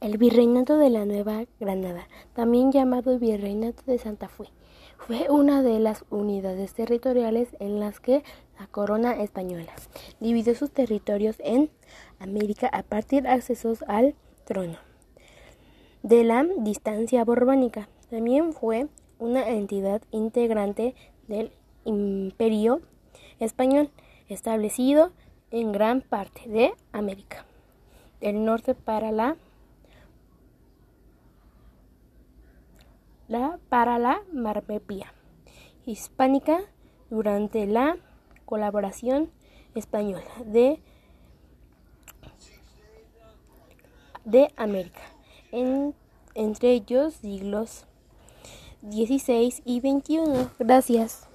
El Virreinato de la Nueva Granada, también llamado Virreinato de Santa Fe, fue una de las unidades territoriales en las que la corona española dividió sus territorios en América a partir de accesos al trono de la distancia borbónica. También fue una entidad integrante del Imperio español establecido en gran parte de América del Norte para la la, para la marmepía hispánica durante la colaboración española de, de América, en, entre ellos siglos XVI y XXI. Gracias.